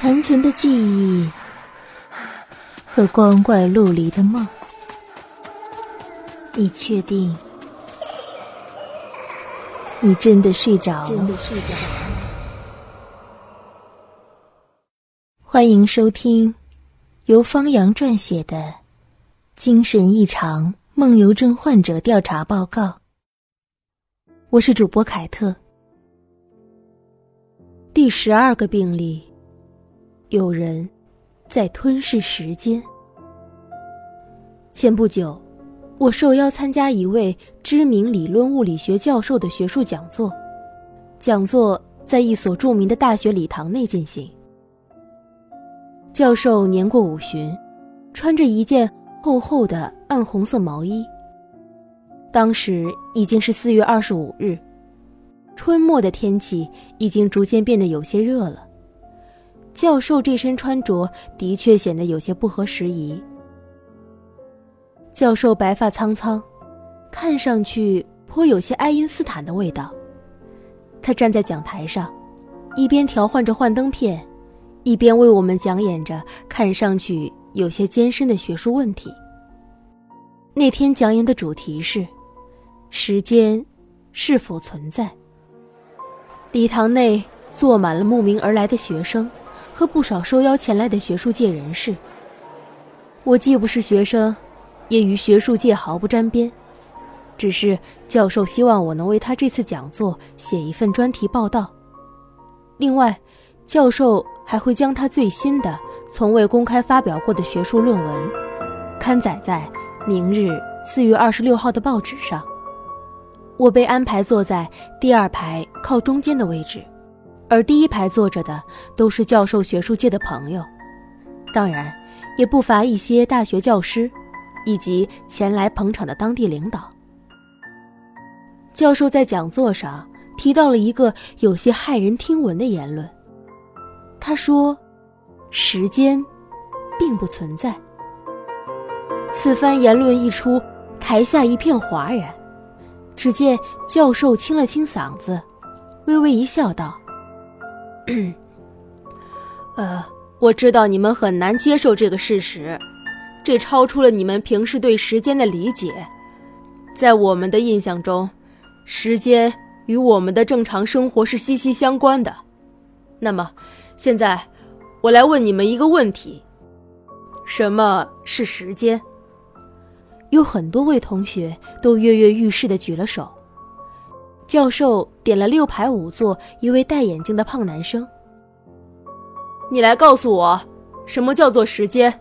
残存的记忆和光怪陆离的梦，你确定？你真的睡着了？真的睡着了？欢迎收听由方洋撰写的《精神异常梦游症患者调查报告》。我是主播凯特。第十二个病例。有人在吞噬时间。前不久，我受邀参加一位知名理论物理学教授的学术讲座，讲座在一所著名的大学礼堂内进行。教授年过五旬，穿着一件厚厚的暗红色毛衣。当时已经是四月二十五日，春末的天气已经逐渐变得有些热了。教授这身穿着的确显得有些不合时宜。教授白发苍苍，看上去颇有些爱因斯坦的味道。他站在讲台上，一边调换着幻灯片，一边为我们讲演着看上去有些艰深的学术问题。那天讲演的主题是：时间是否存在？礼堂内坐满了慕名而来的学生。和不少受邀前来的学术界人士。我既不是学生，也与学术界毫不沾边，只是教授希望我能为他这次讲座写一份专题报道。另外，教授还会将他最新的、从未公开发表过的学术论文，刊载在明日四月二十六号的报纸上。我被安排坐在第二排靠中间的位置。而第一排坐着的都是教授学术界的朋友，当然也不乏一些大学教师，以及前来捧场的当地领导。教授在讲座上提到了一个有些骇人听闻的言论，他说：“时间并不存在。”此番言论一出，台下一片哗然。只见教授清了清嗓子，微微一笑，道。呃，我知道你们很难接受这个事实，这超出了你们平时对时间的理解。在我们的印象中，时间与我们的正常生活是息息相关的。那么，现在我来问你们一个问题：什么是时间？有很多位同学都跃跃欲试的举了手。教授点了六排五座一位戴眼镜的胖男生。你来告诉我，什么叫做时间？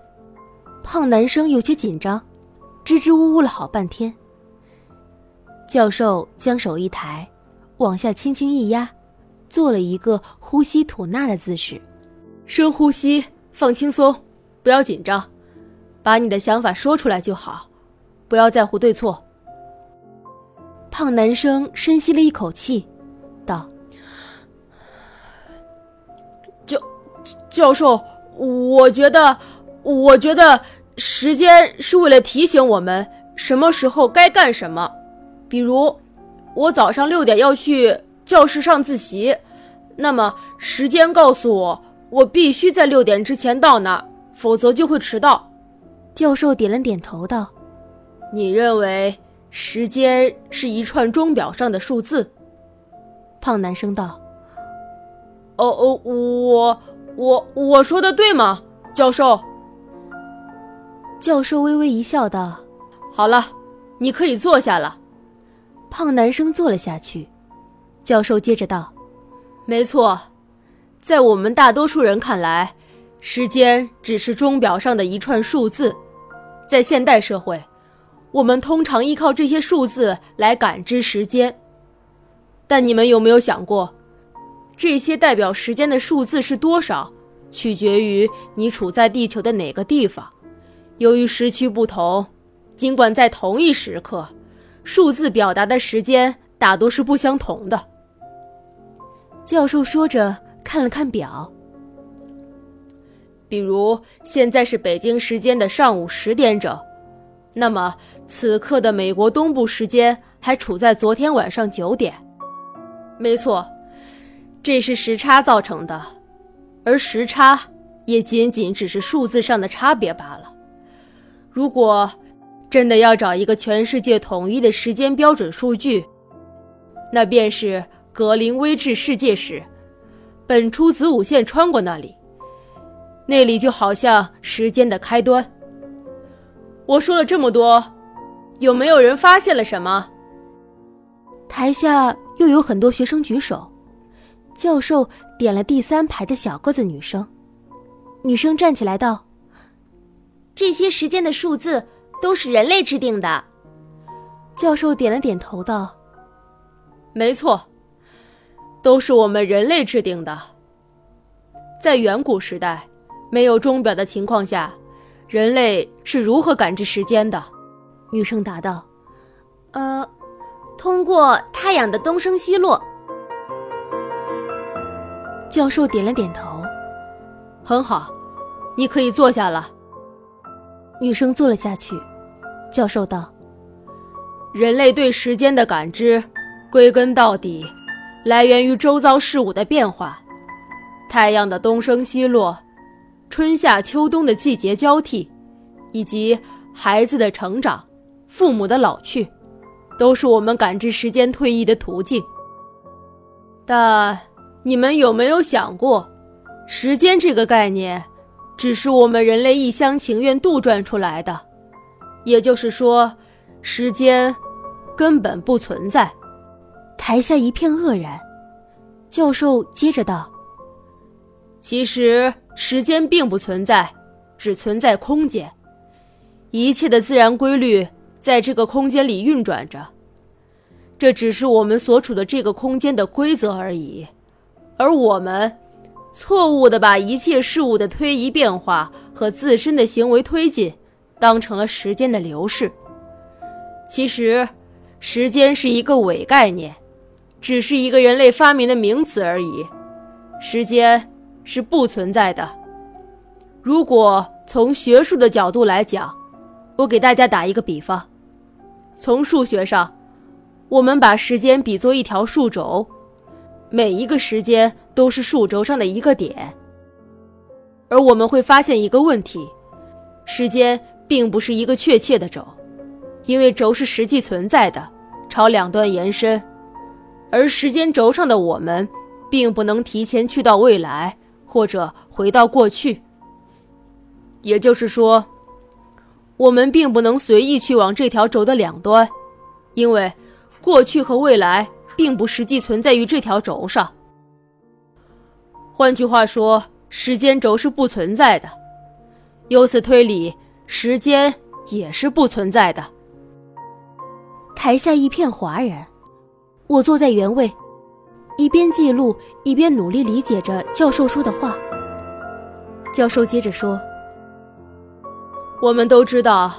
胖男生有些紧张，支支吾吾了好半天。教授将手一抬，往下轻轻一压，做了一个呼吸吐纳的姿势。深呼吸，放轻松，不要紧张，把你的想法说出来就好，不要在乎对错。胖男生深吸了一口气，道：“教教授，我觉得，我觉得时间是为了提醒我们什么时候该干什么。比如，我早上六点要去教室上自习，那么时间告诉我，我必须在六点之前到那儿，否则就会迟到。”教授点了点头，道：“你认为？”时间是一串钟表上的数字。胖男生道：“哦哦，我我我说的对吗，教授？”教授微微一笑，道：“好了，你可以坐下了。”胖男生坐了下去。教授接着道：“没错，在我们大多数人看来，时间只是钟表上的一串数字。在现代社会。”我们通常依靠这些数字来感知时间，但你们有没有想过，这些代表时间的数字是多少，取决于你处在地球的哪个地方。由于时区不同，尽管在同一时刻，数字表达的时间大多是不相同的。教授说着，看了看表，比如现在是北京时间的上午十点整。那么，此刻的美国东部时间还处在昨天晚上九点。没错，这是时差造成的，而时差也仅仅只是数字上的差别罢了。如果真的要找一个全世界统一的时间标准数据，那便是格林威治世界时，本初子午线穿过那里，那里就好像时间的开端。我说了这么多，有没有人发现了什么？台下又有很多学生举手。教授点了第三排的小个子女生，女生站起来道：“这些时间的数字都是人类制定的。”教授点了点头道：“没错，都是我们人类制定的。在远古时代，没有钟表的情况下，人类是如何感知时间的？”女生答道：“呃，通过太阳的东升西落。”教授点了点头，很好，你可以坐下了。女生坐了下去。教授道：“人类对时间的感知，归根到底，来源于周遭事物的变化，太阳的东升西落，春夏秋冬的季节交替，以及孩子的成长，父母的老去，都是我们感知时间退役的途径。但……”你们有没有想过，时间这个概念，只是我们人类一厢情愿杜撰出来的？也就是说，时间根本不存在。台下一片愕然。教授接着道：“其实时间并不存在，只存在空间。一切的自然规律在这个空间里运转着，这只是我们所处的这个空间的规则而已。”而我们错误地把一切事物的推移变化和自身的行为推进当成了时间的流逝。其实，时间是一个伪概念，只是一个人类发明的名词而已。时间是不存在的。如果从学术的角度来讲，我给大家打一个比方：从数学上，我们把时间比作一条数轴。每一个时间都是数轴上的一个点，而我们会发现一个问题：时间并不是一个确切的轴，因为轴是实际存在的，朝两端延伸，而时间轴上的我们并不能提前去到未来或者回到过去。也就是说，我们并不能随意去往这条轴的两端，因为过去和未来。并不实际存在于这条轴上。换句话说，时间轴是不存在的。由此推理，时间也是不存在的。台下一片哗然。我坐在原位，一边记录，一边努力理解着教授说的话。教授接着说：“我们都知道，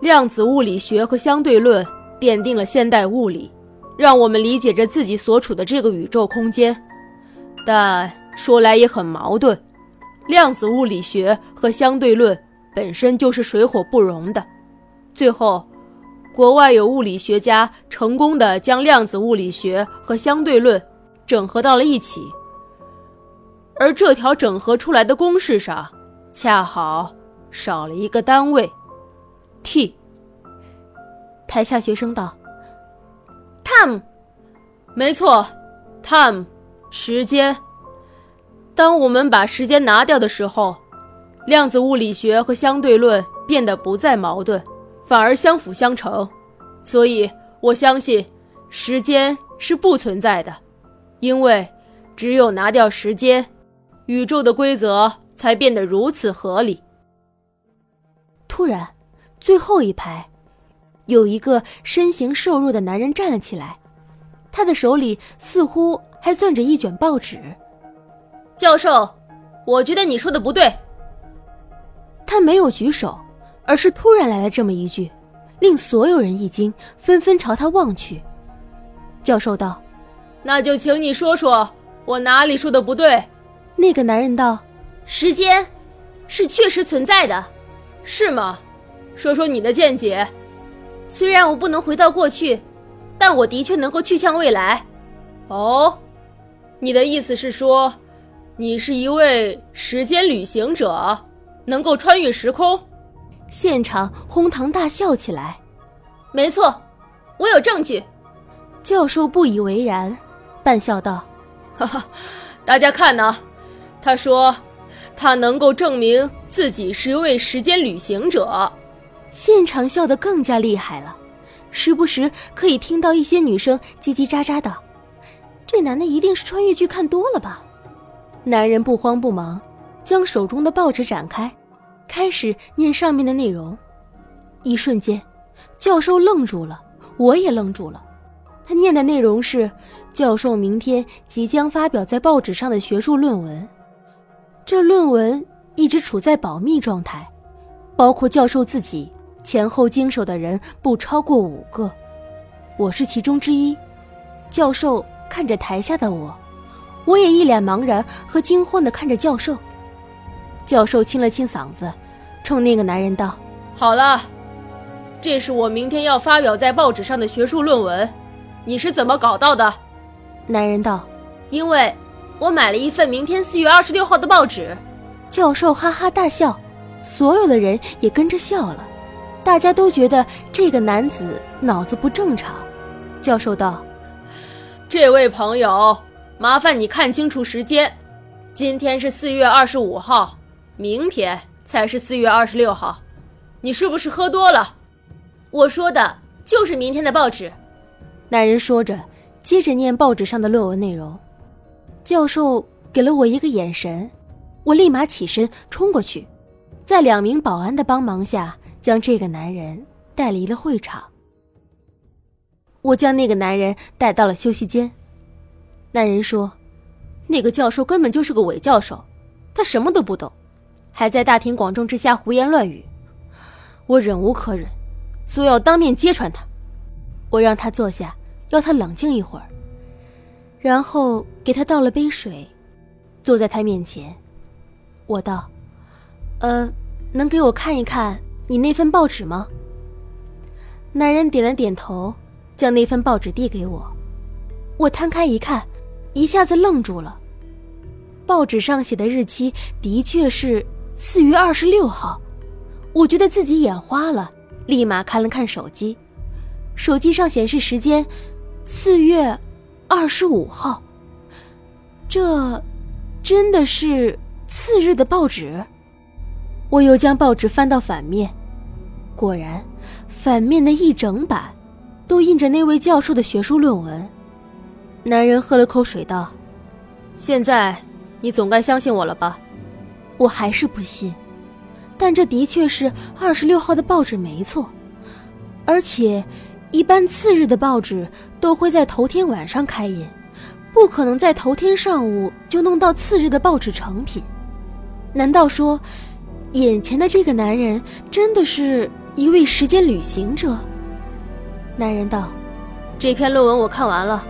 量子物理学和相对论奠定了现代物理。”让我们理解着自己所处的这个宇宙空间，但说来也很矛盾。量子物理学和相对论本身就是水火不容的。最后，国外有物理学家成功的将量子物理学和相对论整合到了一起，而这条整合出来的公式上，恰好少了一个单位，t。台下学生道。time，没错，time，时间。当我们把时间拿掉的时候，量子物理学和相对论变得不再矛盾，反而相辅相成。所以，我相信时间是不存在的，因为只有拿掉时间，宇宙的规则才变得如此合理。突然，最后一排。有一个身形瘦弱的男人站了起来，他的手里似乎还攥着一卷报纸。教授，我觉得你说的不对。他没有举手，而是突然来了这么一句，令所有人一惊，纷纷朝他望去。教授道：“那就请你说说，我哪里说的不对？”那个男人道：“时间是确实存在的，是吗？说说你的见解。”虽然我不能回到过去，但我的确能够去向未来。哦，你的意思是说，你是一位时间旅行者，能够穿越时空。现场哄堂大笑起来。没错，我有证据。教授不以为然，半笑道：“哈哈，大家看呢，他说他能够证明自己是一位时间旅行者。”现场笑得更加厉害了，时不时可以听到一些女生叽叽喳喳的：“这男的一定是穿越剧看多了吧？”男人不慌不忙，将手中的报纸展开，开始念上面的内容。一瞬间，教授愣住了，我也愣住了。他念的内容是教授明天即将发表在报纸上的学术论文，这论文一直处在保密状态，包括教授自己前后经手的人不超过五个，我是其中之一。教授看着台下的我。我也一脸茫然和惊慌地看着教授。教授清了清嗓子，冲那个男人道：“好了，这是我明天要发表在报纸上的学术论文，你是怎么搞到的？”男人道：“因为我买了一份明天四月二十六号的报纸。”教授哈哈大笑，所有的人也跟着笑了，大家都觉得这个男子脑子不正常。教授道：“这位朋友。”麻烦你看清楚时间，今天是四月二十五号，明天才是四月二十六号，你是不是喝多了？我说的就是明天的报纸。男人说着，接着念报纸上的论文内容。教授给了我一个眼神，我立马起身冲过去，在两名保安的帮忙下，将这个男人带离了会场。我将那个男人带到了休息间。那人说：“那个教授根本就是个伪教授，他什么都不懂，还在大庭广众之下胡言乱语。”我忍无可忍，所以要当面揭穿他。我让他坐下，要他冷静一会儿，然后给他倒了杯水，坐在他面前。我道：“呃，能给我看一看你那份报纸吗？”男人点了点头，将那份报纸递给我。我摊开一看。一下子愣住了。报纸上写的日期的确是四月二十六号，我觉得自己眼花了，立马看了看手机，手机上显示时间四月二十五号。这真的是次日的报纸？我又将报纸翻到反面，果然，反面的一整版都印着那位教授的学术论文。男人喝了口水，道：“现在你总该相信我了吧？”我还是不信，但这的确是二十六号的报纸，没错。而且，一般次日的报纸都会在头天晚上开印，不可能在头天上午就弄到次日的报纸成品。难道说，眼前的这个男人真的是一位时间旅行者？男人道：“这篇论文我看完了。”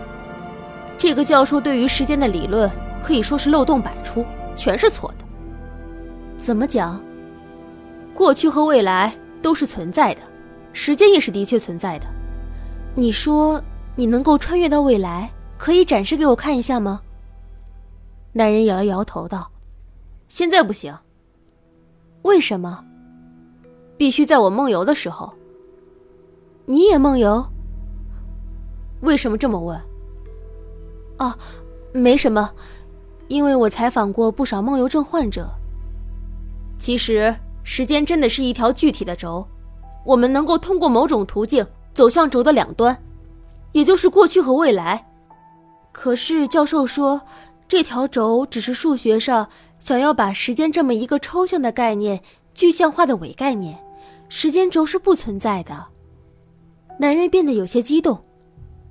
这个教授对于时间的理论可以说是漏洞百出，全是错的。怎么讲？过去和未来都是存在的，时间也是的确存在的。你说你能够穿越到未来，可以展示给我看一下吗？男人摇了摇头道：“现在不行。为什么？必须在我梦游的时候。你也梦游？为什么这么问？”哦，没什么，因为我采访过不少梦游症患者。其实，时间真的是一条具体的轴，我们能够通过某种途径走向轴的两端，也就是过去和未来。可是教授说，这条轴只是数学上想要把时间这么一个抽象的概念具象化的伪概念，时间轴是不存在的。男人变得有些激动，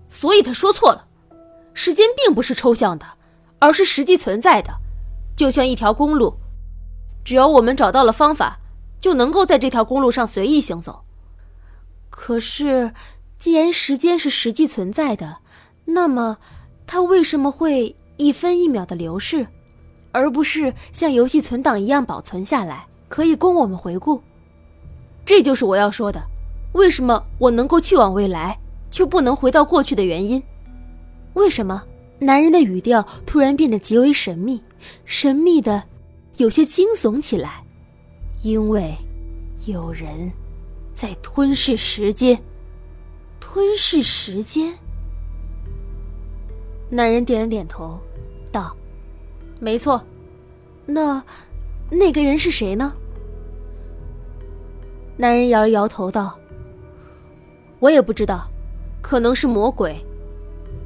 所以他说错了。时间并不是抽象的，而是实际存在的，就像一条公路，只要我们找到了方法，就能够在这条公路上随意行走。可是，既然时间是实际存在的，那么它为什么会一分一秒的流逝，而不是像游戏存档一样保存下来，可以供我们回顾？这就是我要说的，为什么我能够去往未来，却不能回到过去的原因。为什么？男人的语调突然变得极为神秘，神秘的有些惊悚起来，因为有人在吞噬时间。吞噬时间。男人点了点头，道：“没错。那那个人是谁呢？”男人摇了摇头道：“我也不知道，可能是魔鬼，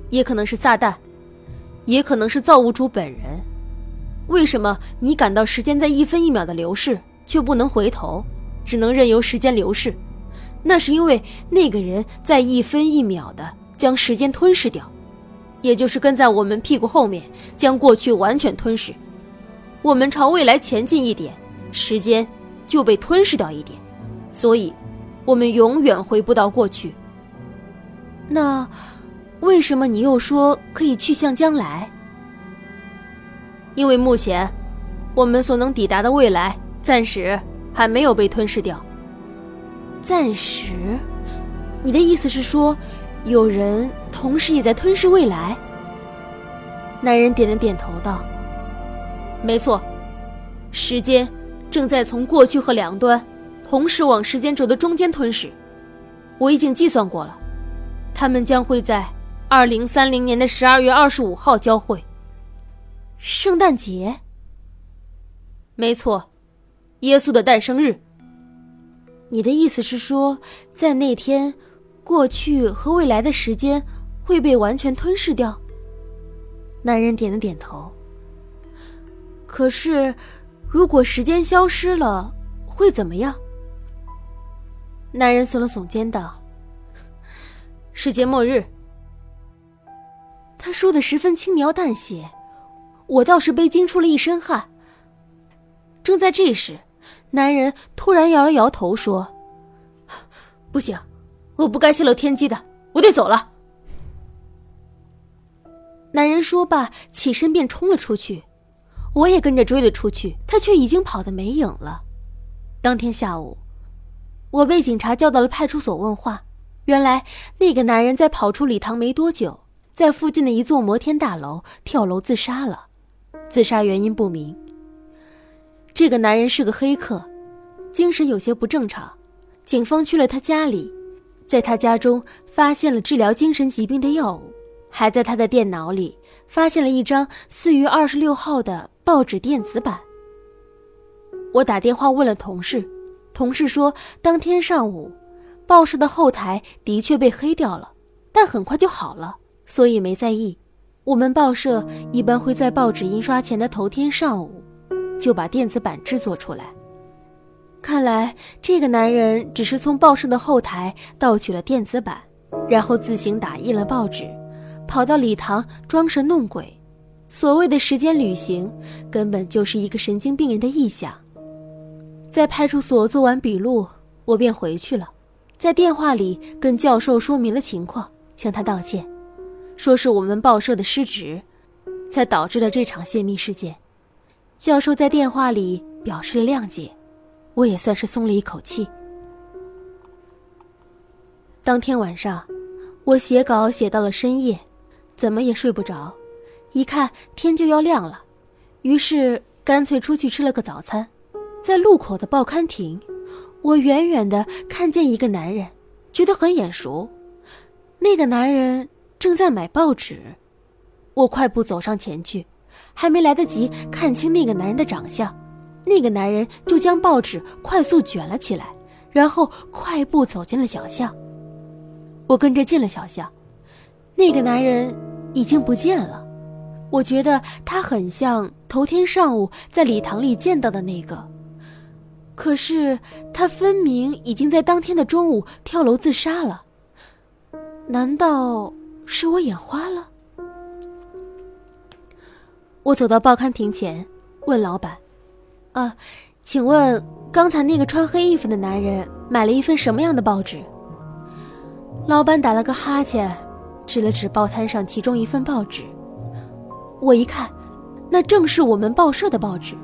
也可能是炸弹。”也可能是造物主本人。为什么你感到时间在一分一秒的流逝，却不能回头，只能任由时间流逝？那是因为那个人在一分一秒的将时间吞噬掉，也就是跟在我们屁股后面，将过去完全吞噬。我们朝未来前进一点，时间就被吞噬掉一点，所以，我们永远回不到过去。那。为什么你又说可以去向将来？因为目前，我们所能抵达的未来暂时还没有被吞噬掉。暂时？你的意思是说，有人同时也在吞噬未来？男人点了点头，道：“没错，时间正在从过去和两端同时往时间轴的中间吞噬。我已经计算过了，他们将会在。”二零三零年的十二月二十五号交汇，圣诞节。没错，耶稣的诞生日。你的意思是说，在那天，过去和未来的时间会被完全吞噬掉？男人点了点头。可是，如果时间消失了，会怎么样？男人耸了耸肩道：“世界末日。”他说的十分轻描淡写，我倒是被惊出了一身汗。正在这时，男人突然摇了摇头说：“不行，我不该泄露天机的，我得走了。”男人说罢，起身便冲了出去，我也跟着追了出去，他却已经跑得没影了。当天下午，我被警察叫到了派出所问话，原来那个男人在跑出礼堂没多久。在附近的一座摩天大楼跳楼自杀了，自杀原因不明。这个男人是个黑客，精神有些不正常。警方去了他家里，在他家中发现了治疗精神疾病的药物，还在他的电脑里发现了一张四月二十六号的报纸电子版。我打电话问了同事，同事说当天上午，报社的后台的确被黑掉了，但很快就好了。所以没在意。我们报社一般会在报纸印刷前的头天上午，就把电子版制作出来。看来这个男人只是从报社的后台盗取了电子版，然后自行打印了报纸，跑到礼堂装神弄鬼。所谓的时间旅行，根本就是一个神经病人的臆想。在派出所做完笔录，我便回去了，在电话里跟教授说明了情况，向他道歉。说是我们报社的失职，才导致了这场泄密事件。教授在电话里表示了谅解，我也算是松了一口气。当天晚上，我写稿写到了深夜，怎么也睡不着。一看天就要亮了，于是干脆出去吃了个早餐。在路口的报刊亭，我远远的看见一个男人，觉得很眼熟。那个男人。正在买报纸，我快步走上前去，还没来得及看清那个男人的长相，那个男人就将报纸快速卷了起来，然后快步走进了小巷。我跟着进了小巷，那个男人已经不见了。我觉得他很像头天上午在礼堂里见到的那个，可是他分明已经在当天的中午跳楼自杀了。难道？是我眼花了。我走到报刊亭前，问老板：“啊，请问刚才那个穿黑衣服的男人买了一份什么样的报纸？”老板打了个哈欠，指了指报摊上其中一份报纸。我一看，那正是我们报社的报纸，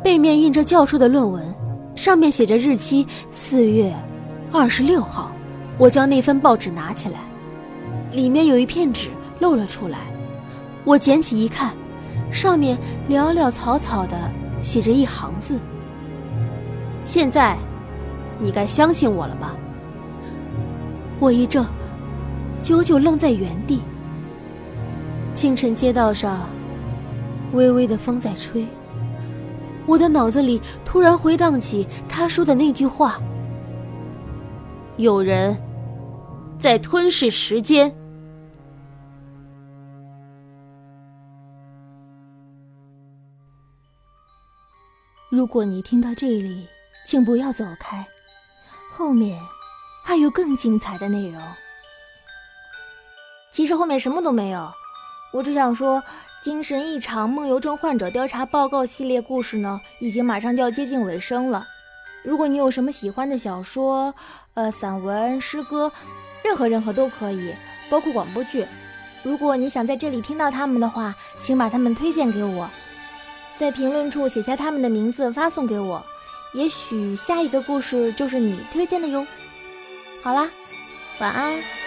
背面印着教授的论文，上面写着日期四月二十六号。我将那份报纸拿起来。里面有一片纸露了出来，我捡起一看，上面潦潦草草的写着一行字：“现在，你该相信我了吧？”我一怔，久久愣在原地。清晨街道上，微微的风在吹，我的脑子里突然回荡起他说的那句话：“有人在吞噬时间。”如果你听到这里，请不要走开，后面还有更精彩的内容。其实后面什么都没有，我只想说，精神异常梦游症患者调查报告系列故事呢，已经马上就要接近尾声了。如果你有什么喜欢的小说、呃散文、诗歌，任何任何都可以，包括广播剧。如果你想在这里听到他们的话，请把他们推荐给我。在评论处写下他们的名字，发送给我，也许下一个故事就是你推荐的哟。好啦，晚安。